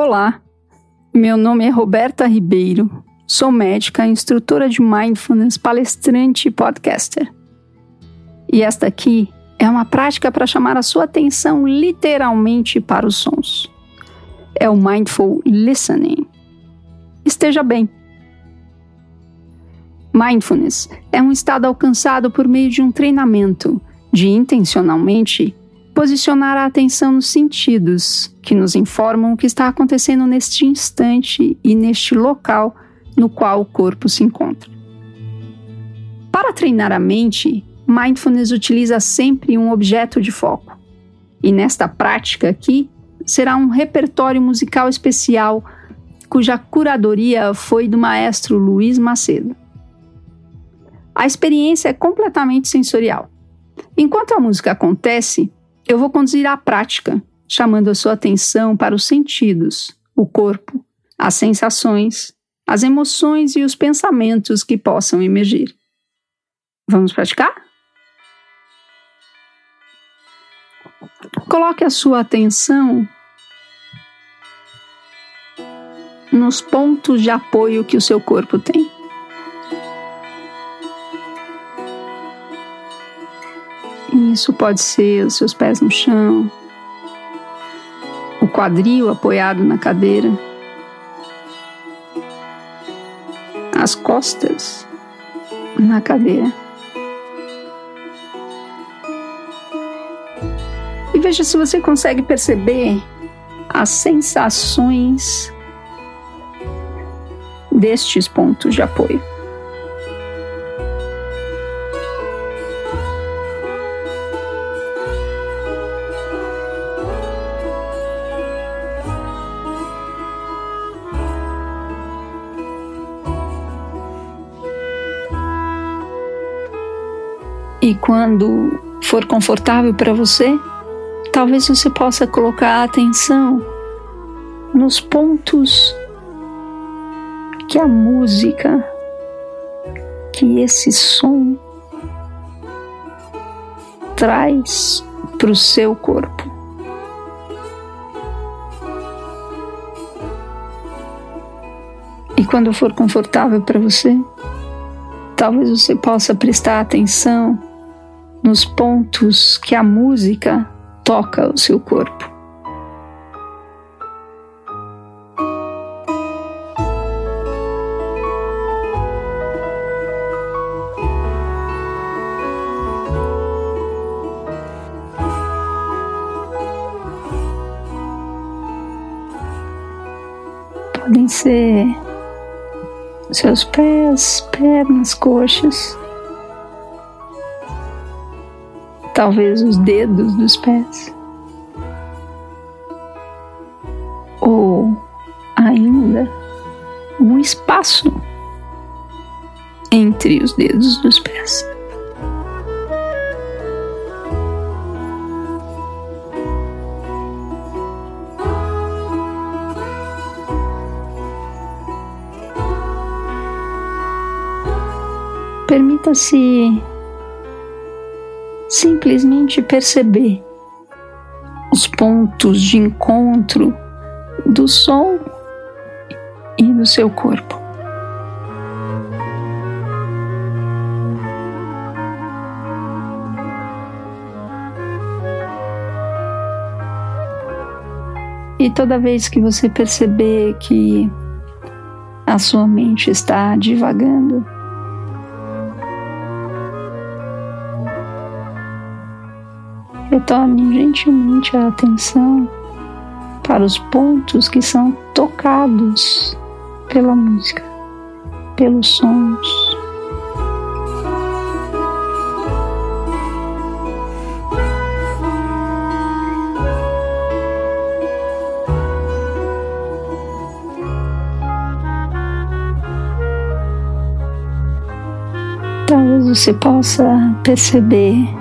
Olá, meu nome é Roberta Ribeiro, sou médica, instrutora de mindfulness, palestrante e podcaster. E esta aqui é uma prática para chamar a sua atenção literalmente para os sons. É o mindful listening. Esteja bem. Mindfulness é um estado alcançado por meio de um treinamento de intencionalmente posicionar a atenção nos sentidos, que nos informam o que está acontecendo neste instante e neste local no qual o corpo se encontra. Para treinar a mente, Mindfulness utiliza sempre um objeto de foco. E nesta prática aqui, será um repertório musical especial cuja curadoria foi do maestro Luiz Macedo. A experiência é completamente sensorial. Enquanto a música acontece, eu vou conduzir a prática, chamando a sua atenção para os sentidos, o corpo, as sensações, as emoções e os pensamentos que possam emergir. Vamos praticar? Coloque a sua atenção nos pontos de apoio que o seu corpo tem. Isso pode ser os seus pés no chão, o quadril apoiado na cadeira, as costas na cadeira. E veja se você consegue perceber as sensações destes pontos de apoio. Quando for confortável para você, talvez você possa colocar atenção nos pontos que a música, que esse som traz para o seu corpo. E quando for confortável para você, talvez você possa prestar atenção nos pontos que a música toca o seu corpo. Podem ser seus pés, pernas, coxas. Talvez os dedos dos pés. Ou ainda um espaço entre os dedos dos pés. Permita-se simplesmente perceber os pontos de encontro do som e do seu corpo. E toda vez que você perceber que a sua mente está divagando, Retorne gentilmente a atenção para os pontos que são tocados pela música, pelos sons. Talvez você possa perceber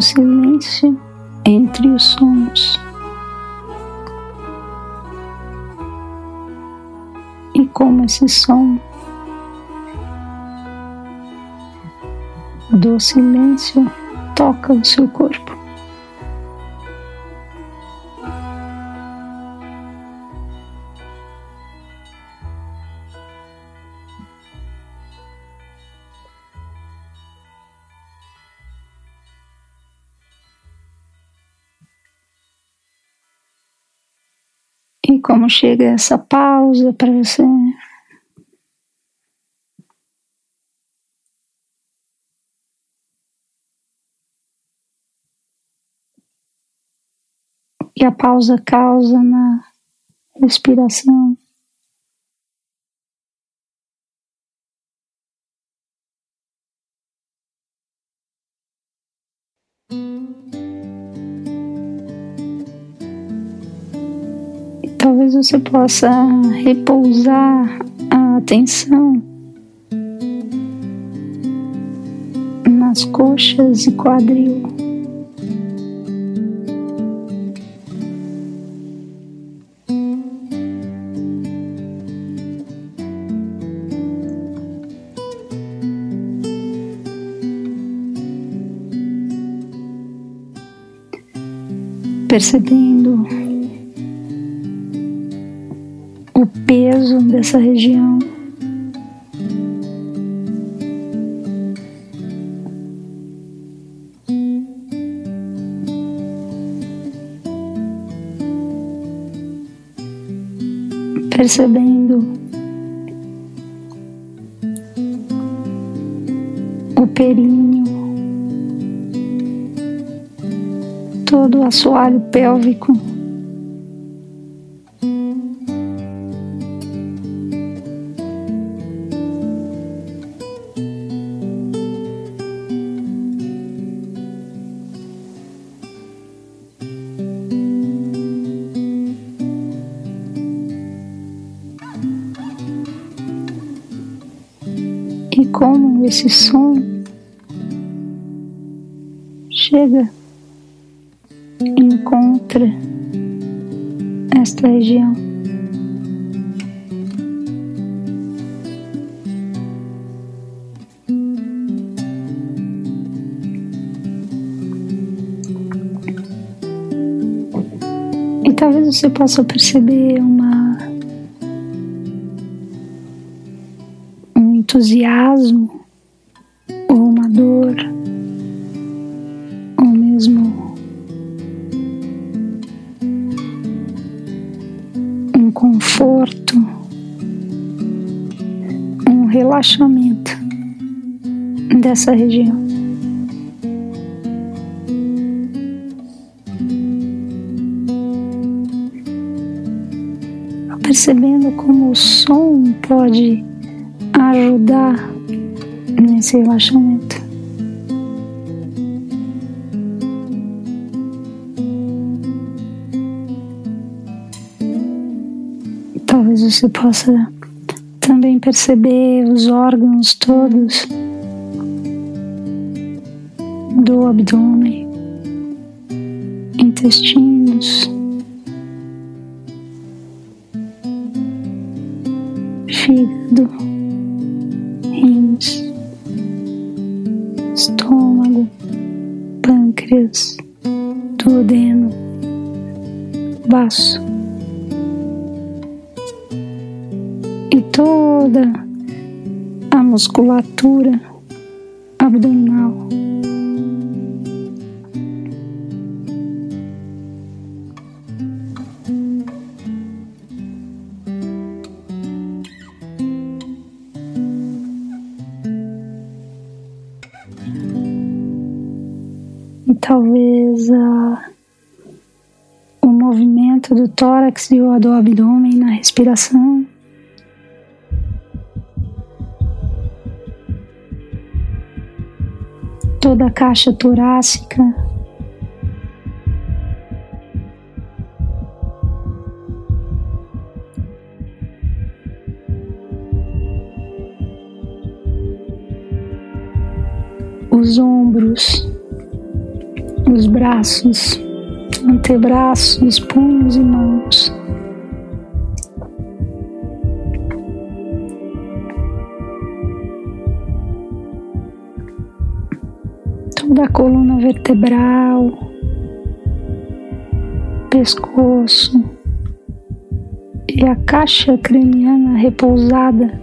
o silêncio entre os sons. E como esse som do silêncio toca o seu corpo. E como chega essa pausa para você? que a pausa causa na respiração. Talvez você possa repousar a atenção nas coxas e quadril. percebendo peso dessa região. Percebendo o períneo. todo o assoalho pélvico. Esse som chega encontra esta região. E talvez você possa perceber uma um entusiasmo relaxamento dessa região. Percebendo como o som pode ajudar nesse relaxamento. talvez você possa também perceber os órgãos todos do abdômen, intestinos, fígado, rins, estômago, pâncreas, duodeno, baço. Toda a musculatura abdominal. E talvez a, o movimento do tórax e o do abdômen na respiração. Toda a caixa torácica. Os ombros, os braços, antebraços, punhos e mãos. Da coluna vertebral, pescoço e a caixa craniana repousada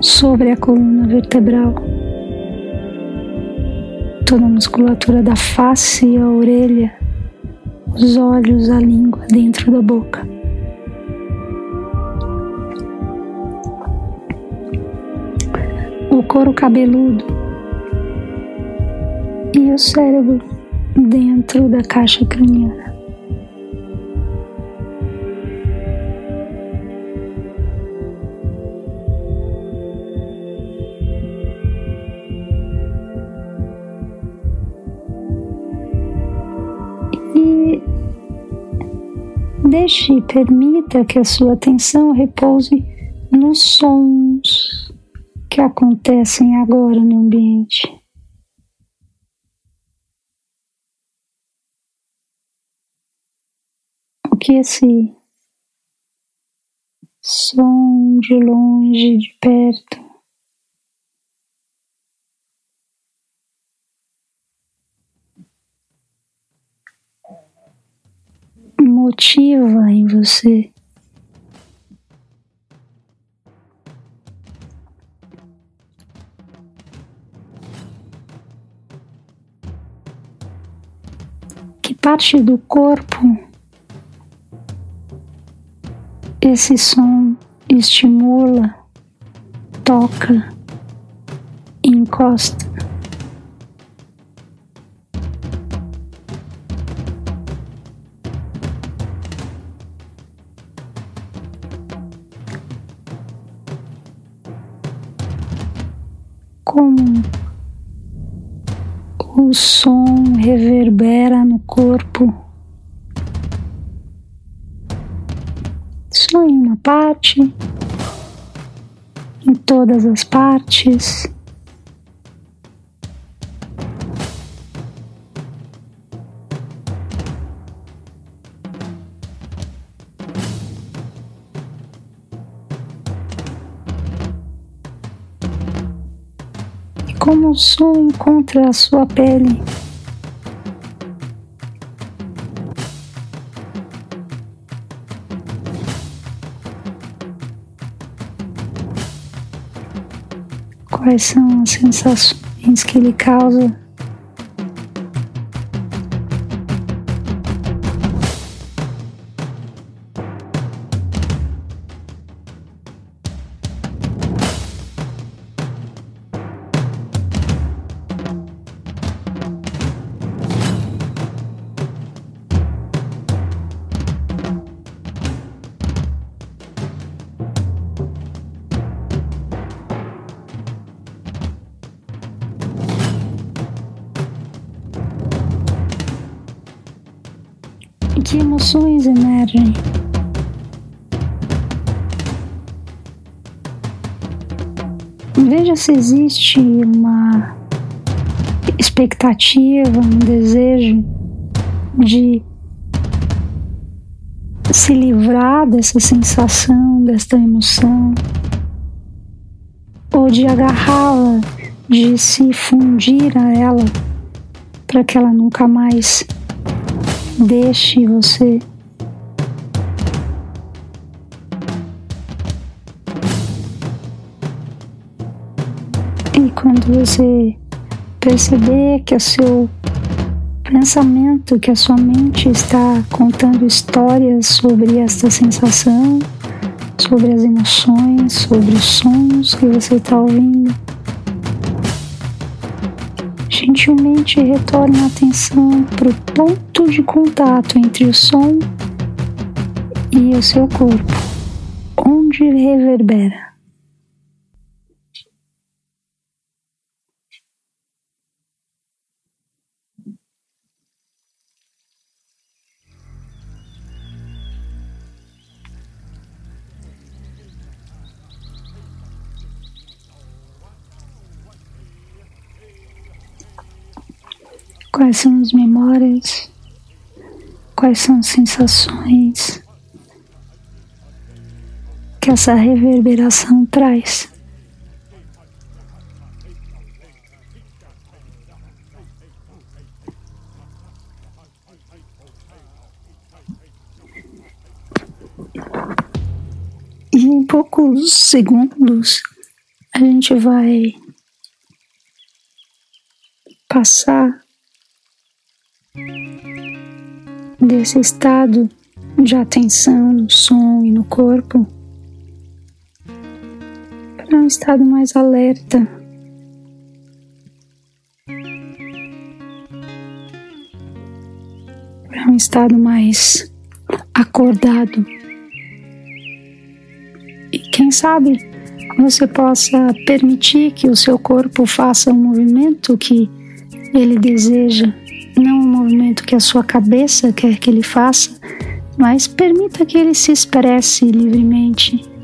sobre a coluna vertebral. Toda a musculatura da face e a orelha, os olhos, a língua dentro da boca. O couro cabeludo e o cérebro dentro da caixa craniana. deixe e permita que a sua atenção repouse nos sons que acontecem agora no ambiente. Que esse som de longe, de perto, motiva em você. Que parte do corpo esse som estimula, toca, encosta. como o som reverbera no corpo. Parte, em todas as partes. como o som encontra a sua pele. Quais são as sensações que ele causa? Emoções emergem. Veja se existe uma expectativa, um desejo de se livrar dessa sensação, desta emoção, ou de agarrá-la, de se fundir a ela, para que ela nunca mais Deixe você. E quando você perceber que o seu pensamento, que a sua mente está contando histórias sobre esta sensação, sobre as emoções, sobre os sons que você está ouvindo, gentilmente retorne a atenção para o ponto de contato entre o som e o seu corpo, onde reverbera. Quais são as memórias? Quais são as sensações que essa reverberação traz? E em poucos segundos a gente vai passar desse estado de atenção no som e no corpo para um estado mais alerta. Para um estado mais acordado. E quem sabe você possa permitir que o seu corpo faça o movimento que ele deseja, não o movimento que a sua cabeça quer que ele faça, mas permita que ele se expresse livremente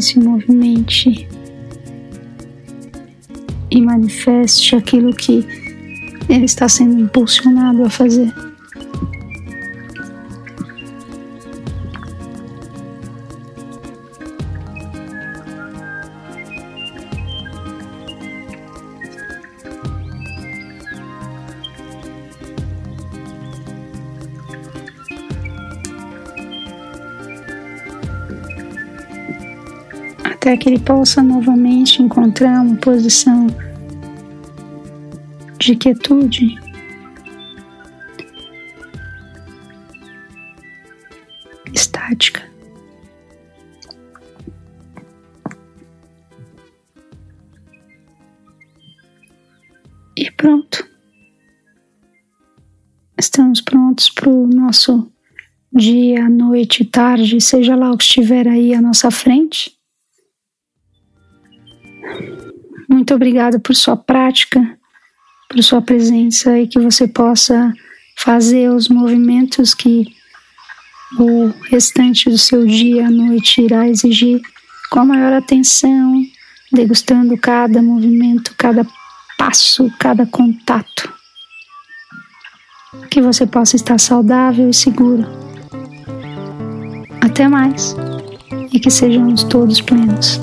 se movimente e manifeste aquilo que ele está sendo impulsionado a fazer. Até que ele possa novamente encontrar uma posição de quietude. Estática. E pronto. Estamos prontos para o nosso dia, noite, tarde, seja lá o que estiver aí à nossa frente. Muito obrigada por sua prática, por sua presença e que você possa fazer os movimentos que o restante do seu dia à noite irá exigir com a maior atenção, degustando cada movimento, cada passo, cada contato. Que você possa estar saudável e seguro. Até mais e que sejamos todos plenos.